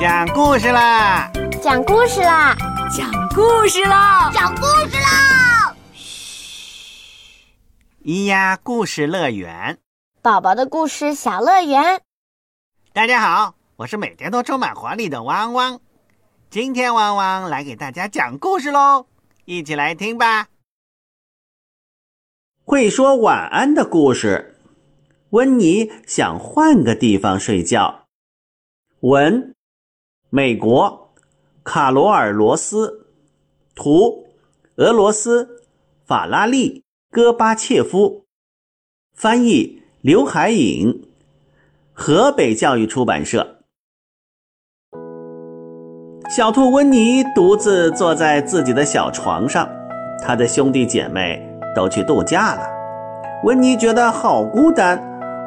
讲故事啦！讲故事啦！讲故事啦！讲故事啦！嘘，咿呀故事乐园，宝宝的故事小乐园。大家好，我是每天都充满活力的汪汪。今天汪汪来给大家讲故事喽，一起来听吧。会说晚安的故事，温妮想换个地方睡觉。文，美国，卡罗尔·罗斯，图，俄罗斯，法拉利·戈巴切夫，翻译刘海颖，河北教育出版社。小兔温妮独自坐在自己的小床上，他的兄弟姐妹都去度假了。温妮觉得好孤单，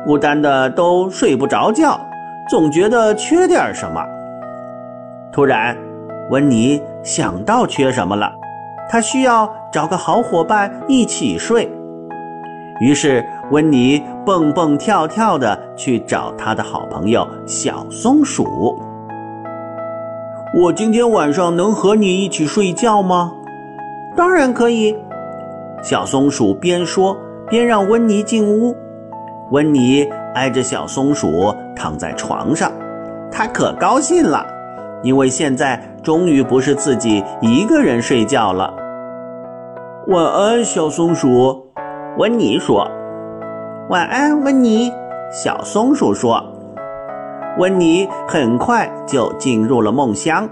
孤单的都睡不着觉，总觉得缺点什么。突然，温妮想到缺什么了，她需要找个好伙伴一起睡。于是，温妮蹦蹦跳跳的去找她的好朋友小松鼠。我今天晚上能和你一起睡觉吗？当然可以。小松鼠边说边让温妮进屋。温妮挨着小松鼠躺在床上，她可高兴了，因为现在终于不是自己一个人睡觉了。晚安，小松鼠。温妮说。晚安，温妮。小松鼠说。温妮很快就进入了梦乡，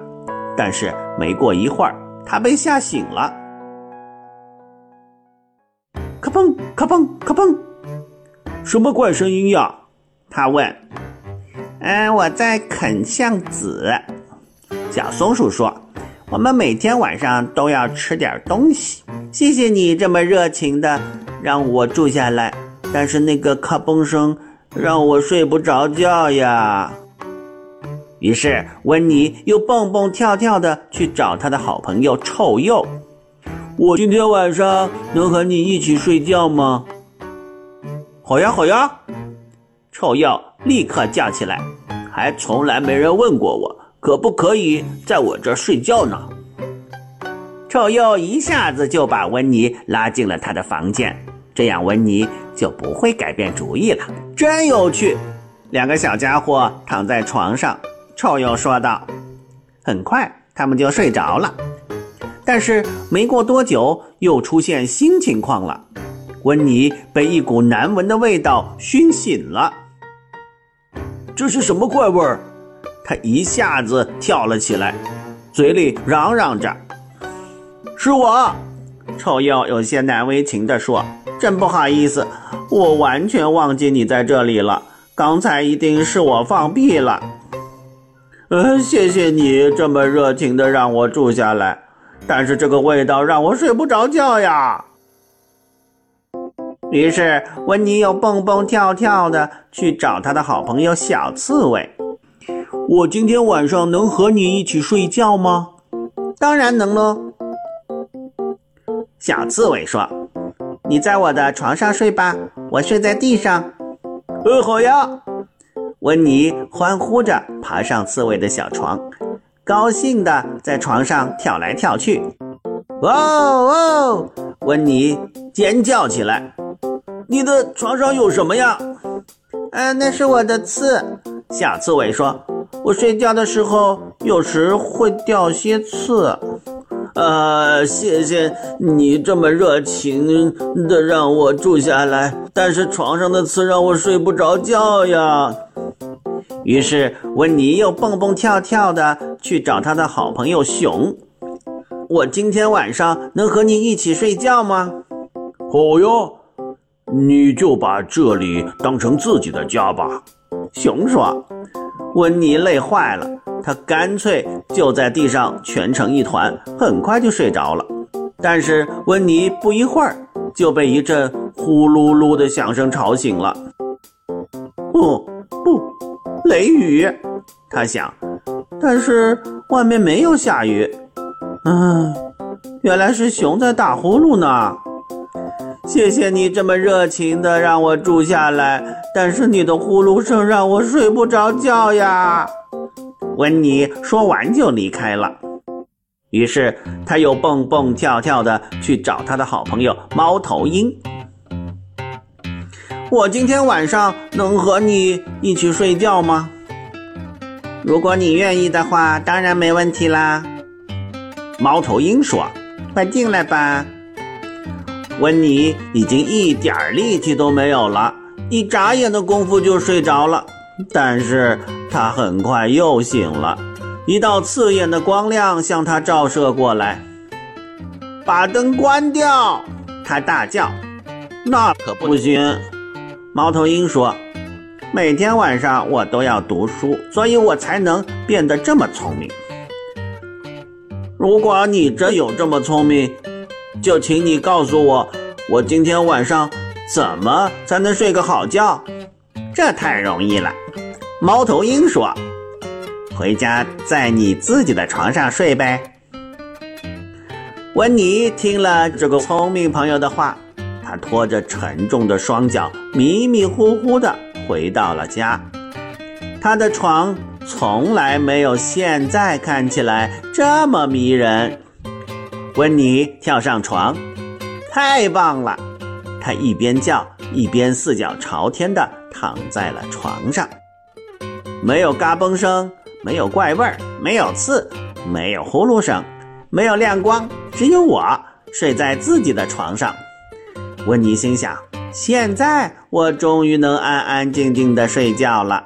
但是没过一会儿，她被吓醒了。咔嘣，咔嘣，咔嘣，什么怪声音呀？他问。嗯，我在啃橡子。小松鼠说：“我们每天晚上都要吃点东西。谢谢你这么热情的让我住下来，但是那个咔嘣声。”让我睡不着觉呀。于是温妮又蹦蹦跳跳的去找他的好朋友臭鼬。我今天晚上能和你一起睡觉吗？好呀，好呀！臭鼬立刻叫起来。还从来没人问过我可不可以在我这儿睡觉呢。臭鼬一下子就把温妮拉进了他的房间。这样，温妮就不会改变主意了。真有趣！两个小家伙躺在床上，臭鼬说道。很快，他们就睡着了。但是没过多久，又出现新情况了。温妮被一股难闻的味道熏醒了。这是什么怪味儿？他一下子跳了起来，嘴里嚷嚷着：“是我！”臭鼬有些难为情地说。真不好意思，我完全忘记你在这里了。刚才一定是我放屁了。呃，谢谢你这么热情的让我住下来，但是这个味道让我睡不着觉呀。于是温妮又蹦蹦跳跳的去找他的好朋友小刺猬。我今天晚上能和你一起睡觉吗？当然能喽。小刺猬说。你在我的床上睡吧，我睡在地上。呃，好呀！温妮欢呼着爬上刺猬的小床，高兴地在床上跳来跳去。哦哦！温妮尖叫起来：“你的床上有什么呀？”“嗯，那是我的刺。”小刺猬说：“我睡觉的时候有时会掉些刺。”呃，谢谢你这么热情的让我住下来，但是床上的刺让我睡不着觉呀。于是温妮又蹦蹦跳跳的去找他的好朋友熊。我今天晚上能和你一起睡觉吗？好呀，你就把这里当成自己的家吧。熊说。温妮累坏了。他干脆就在地上蜷成一团，很快就睡着了。但是温妮不一会儿就被一阵呼噜噜的响声吵醒了。不不，雷雨，他想。但是外面没有下雨。嗯，原来是熊在打呼噜呢。谢谢你这么热情的让我住下来，但是你的呼噜声让我睡不着觉呀。温妮说完就离开了。于是他又蹦蹦跳跳的去找他的好朋友猫头鹰。我今天晚上能和你一起睡觉吗？如果你愿意的话，当然没问题啦。猫头鹰说：“快进来吧。”温妮已经一点力气都没有了，一眨眼的功夫就睡着了。但是他很快又醒了，一道刺眼的光亮向他照射过来。把灯关掉！他大叫。那可不行。猫头鹰说：“每天晚上我都要读书，所以我才能变得这么聪明。如果你真有这么聪明，就请你告诉我，我今天晚上怎么才能睡个好觉？这太容易了。”猫头鹰说：“回家在你自己的床上睡呗。”温妮听了这个聪明朋友的话，他拖着沉重的双脚，迷迷糊糊的回到了家。他的床从来没有现在看起来这么迷人。温妮跳上床，太棒了！她一边叫一边四脚朝天的躺在了床上。没有嘎嘣声，没有怪味儿，没有刺，没有呼噜声，没有亮光，只有我睡在自己的床上。温妮心想：现在我终于能安安静静的睡觉了。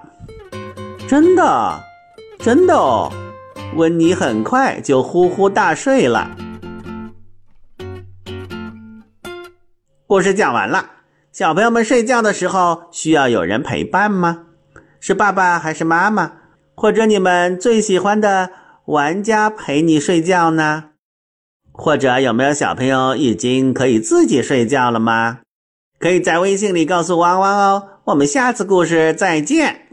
真的，真的哦！温妮很快就呼呼大睡了。故事讲完了，小朋友们睡觉的时候需要有人陪伴吗？是爸爸还是妈妈，或者你们最喜欢的玩家陪你睡觉呢？或者有没有小朋友已经可以自己睡觉了吗？可以在微信里告诉汪汪哦。我们下次故事再见。